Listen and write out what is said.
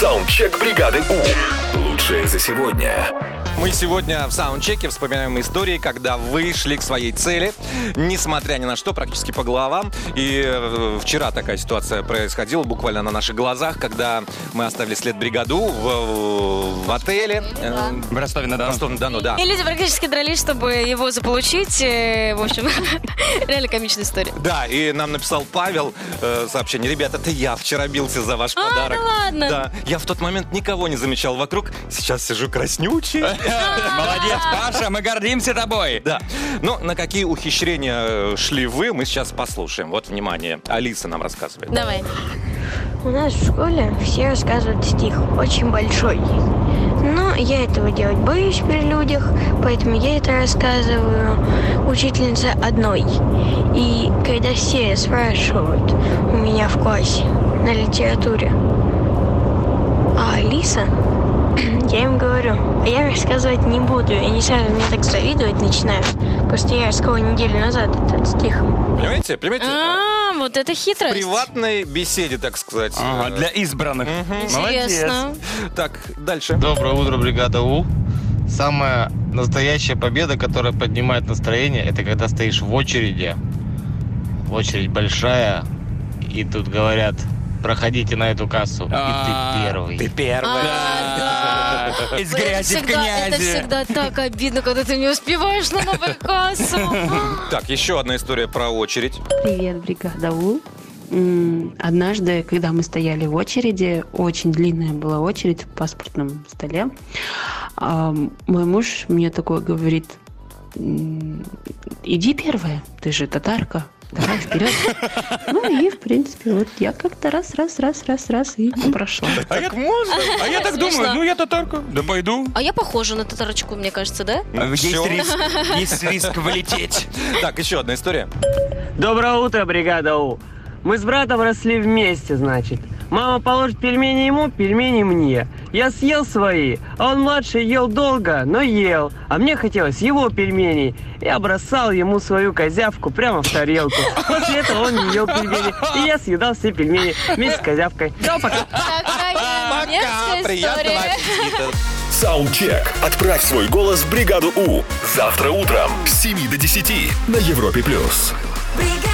Саундчек бригады У. Лучшее за сегодня. Мы сегодня в саундчеке вспоминаем истории, когда вы шли к своей цели, несмотря ни на что, практически по головам. И э, вчера такая ситуация происходила буквально на наших глазах, когда мы оставили след бригаду в, в отеле. э, В Ростове-на-Дону. Ростов-на-Дону, да. И люди практически дрались, чтобы его заполучить. Э, В общем, реально комичная история. Да, и нам написал Павел э, сообщение. Ребята, это я вчера бился за ваш А, подарок. да ладно? Да, я в тот момент никого не замечал вокруг. Сейчас сижу краснючий. Молодец, Паша, мы гордимся тобой. Да. Ну, на какие ухищрения э, шли вы, мы сейчас послушаем. Вот, внимание, Алиса нам рассказывает. Давай. У нас в школе все рассказывают стих, очень большой. Но я этого делать боюсь при людях, поэтому я это рассказываю учительнице одной. И когда все спрашивают у меня в классе на литературе, а Алиса, я им говорю, а я рассказывать не буду. И они сразу мне так завидовать начинают. Просто я рассказала неделю назад этот стих. Понимаете? Понимаете? А, вот это В хитрость. приватной беседе, так сказать. Ага, для избранных. Интересно. Так, дальше. Доброе утро, бригада У. Самая настоящая победа, которая поднимает настроение, это когда стоишь в очереди. Очередь большая, и тут говорят, проходите на эту кассу, и А, ты первый. Ты первый. Из Это грязи в всегда- Это князи. всегда так обидно, когда ты не успеваешь на новую кассу. Так, еще одна история про очередь. Привет, бригада У. Однажды, когда мы стояли в очереди, очень длинная была очередь в паспортном столе, мой муж мне такой говорит, «М, иди первая, ты же татарка, давай вперед. Ну и, в принципе, вот я как-то раз, раз, раз, раз, раз и прошла. А я, можно? А я так думаю, ну я татарка, да пойду. А я похожа на татарочку, мне кажется, да? Есть Всё. риск, есть риск вылететь. Так, еще одна история. Доброе утро, бригада У. Мы с братом росли вместе, значит. Мама положит пельмени ему, пельмени мне. Я съел свои, а он младший ел долго, но ел. А мне хотелось его пельменей. Я бросал ему свою козявку прямо в тарелку. После этого он не ел пельмени, и я съедал все пельмени вместе с козявкой. Все, пока. Мерзкая приятного аппетита. Саундчек. Отправь свой голос в бригаду У. Завтра утром с 7 до 10 на Европе+. плюс. бригада.